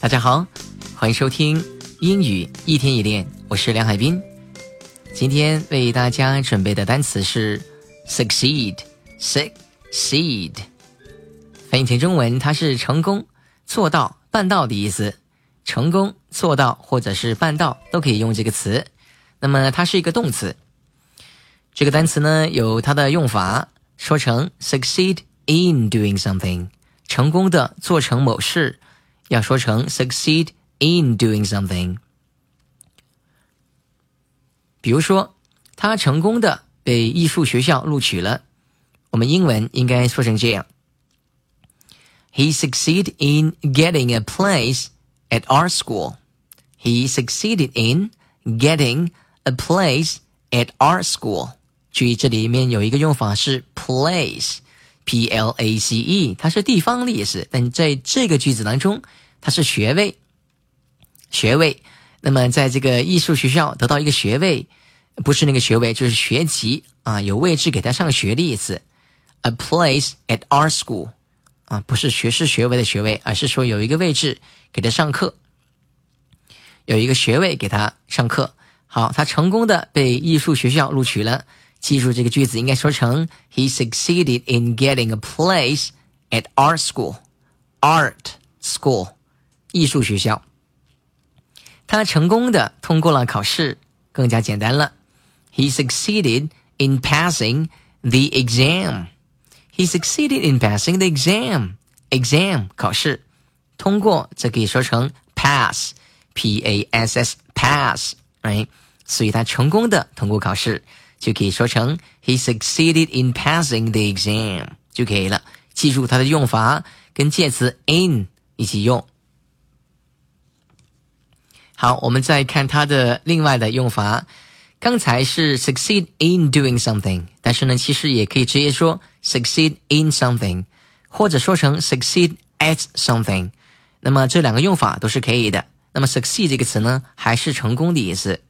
大家好，欢迎收听英语一天一练，我是梁海滨。今天为大家准备的单词是 succeed，succeed，翻译成中文，它是成功、做到、办到的意思。成功、做到或者是办到都可以用这个词。那么它是一个动词。这个单词呢有它的用法，说成 succeed in doing something，成功的做成某事。要说成 succeed in doing something。比如说，他成功的被艺术学校录取了，我们英文应该说成这样：He succeeded in getting a place at our school. He succeeded in getting a place at our school. 注意，这里面有一个用法是 place。 P L A C E，它是地方的意思，但在这个句子当中，它是学位。学位，那么在这个艺术学校得到一个学位，不是那个学位，就是学籍啊，有位置给他上学的意思。A place at our school，啊，不是学士学位的学位，而是说有一个位置给他上课，有一个学位给他上课。好，他成功的被艺术学校录取了。记住这个句子应该说成：He succeeded in getting a place at art school. Art school，艺术学校。他成功的通过了考试，更加简单了。He succeeded in passing the exam. He succeeded in passing the exam. Exam 考试，通过则可以说成 pass，p a s s pass，哎，所以他成功的通过考试。 就可以说成 He succeeded in passing the exam 就可以了。记住它的用法，跟介词 in 一起用。好，我们再看它的另外的用法。刚才是 succeed in doing something，但是呢，其实也可以直接说 succeed in something，或者说成 succeed at something。那么这两个用法都是可以的。那么 succeed 这个词呢，还是成功的意思。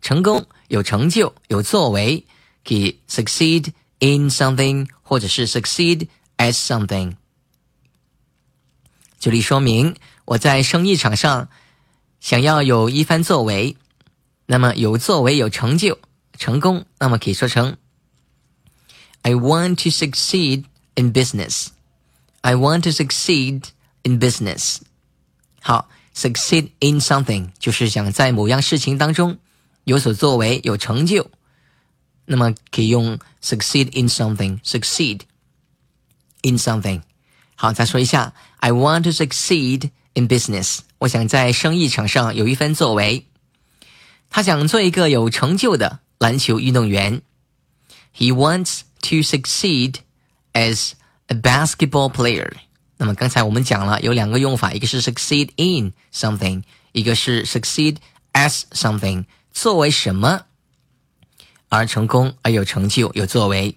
成功有成就有作为，可以 succeed in something，或者是 succeed at something。举例说明，我在生意场上想要有一番作为，那么有作为有成就成功，那么可以说成 I want to succeed in business. I want to succeed in business. 好，succeed in something 就是想在某样事情当中。有所作为，有成就，那么可以用 succeed in something，succeed in something。好，再说一下，I want to succeed in business。我想在生意场上有一番作为。他想做一个有成就的篮球运动员。He wants to succeed as a basketball player。那么刚才我们讲了有两个用法，一个是 succeed in something，一个是 succeed as something。 作为什么而成功而有成就有作为？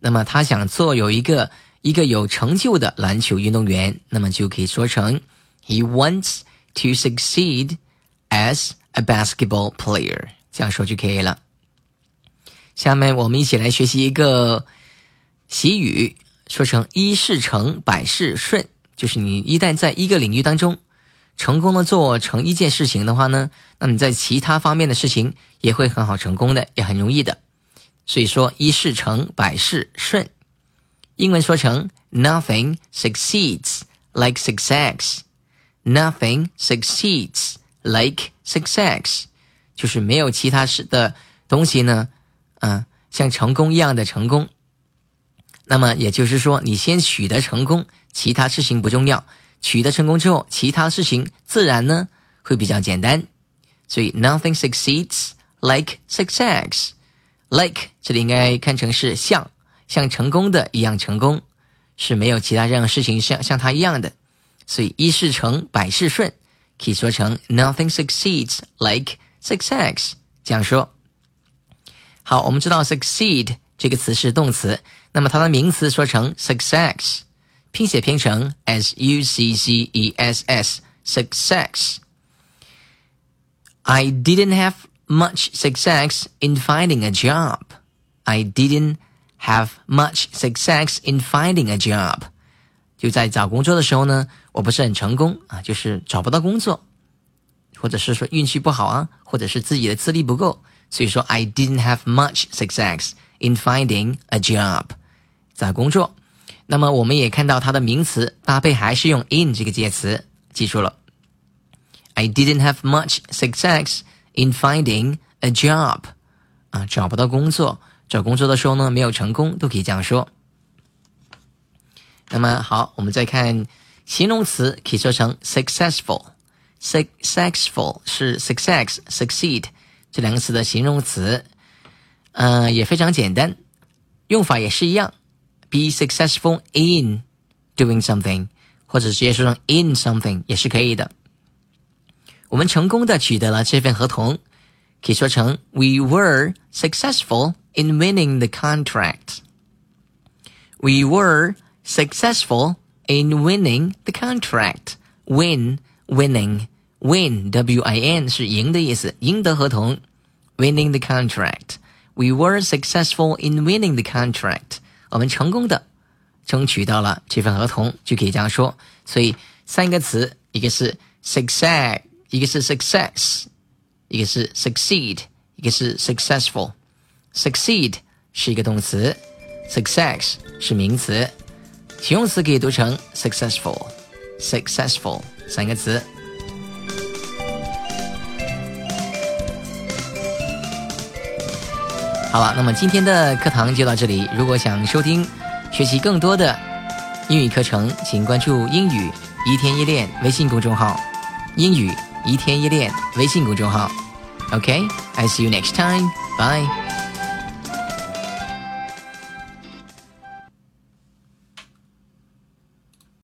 那么他想做有一个一个有成就的篮球运动员，那么就可以说成 He wants to succeed as a basketball player。这样说就可以了。下面我们一起来学习一个习语，说成一事成百事顺，就是你一旦在一个领域当中。成功的做成一件事情的话呢，那你在其他方面的事情也会很好成功的，也很容易的。所以说一事成百事顺，英文说成 Nothing succeeds like success. Nothing succeeds like success，就是没有其他事的东西呢，嗯，像成功一样的成功。那么也就是说，你先取得成功，其他事情不重要。取得成功之后，其他事情自然呢会比较简单。所以，nothing succeeds like success。like 这里应该看成是像像成功的一样成功，是没有其他任何事情像像它一样的。所以，一事成百事顺，可以说成 nothing succeeds like success。这样说。好，我们知道 succeed 这个词是动词，那么它的名词说成 success。拼写拼成 s u c c e s s success. I didn't have much success in finding a job. I didn't have much success in finding a job. 就在找工作的时候呢，我不是很成功啊，就是找不到工作，或者是说运气不好啊，或者是自己的资历不够，所以说 I didn't have much success in finding a job，找工作。 那么我们也看到它的名词搭配还是用 in 这个介词，记住了。I didn't have much success in finding a job，啊，找不到工作，找工作的时候呢没有成功，都可以这样说。那么好，我们再看形容词，可以说成 successful，successful 是 success succeed 这两个词的形容词，嗯，也非常简单，用法也是一样 ，be successful in doing something，或者直接说成 in something 也是可以的。我们成功的取得了这份合同，可以说成 we were successful in winning the contract。We were successful in winning the contract. Win, winning, win, W-I-N 是赢的意思，赢得合同。Winning the contract. We were successful in winning the contract. 我们成功的争取到了这份合同，就可以这样说。所以三个词，一个是 success，一个是 success，一个是 succeed，一个是 successful。succeed 是一个动词，success 是名词。形容词可以读成 successful，successful 三个词。好了，那么今天的课堂就到这里。如果想收听、学习更多的英语课程，请关注“英语一天一练”微信公众号。英语一天一练微信公众号。OK，I see you next time. Bye.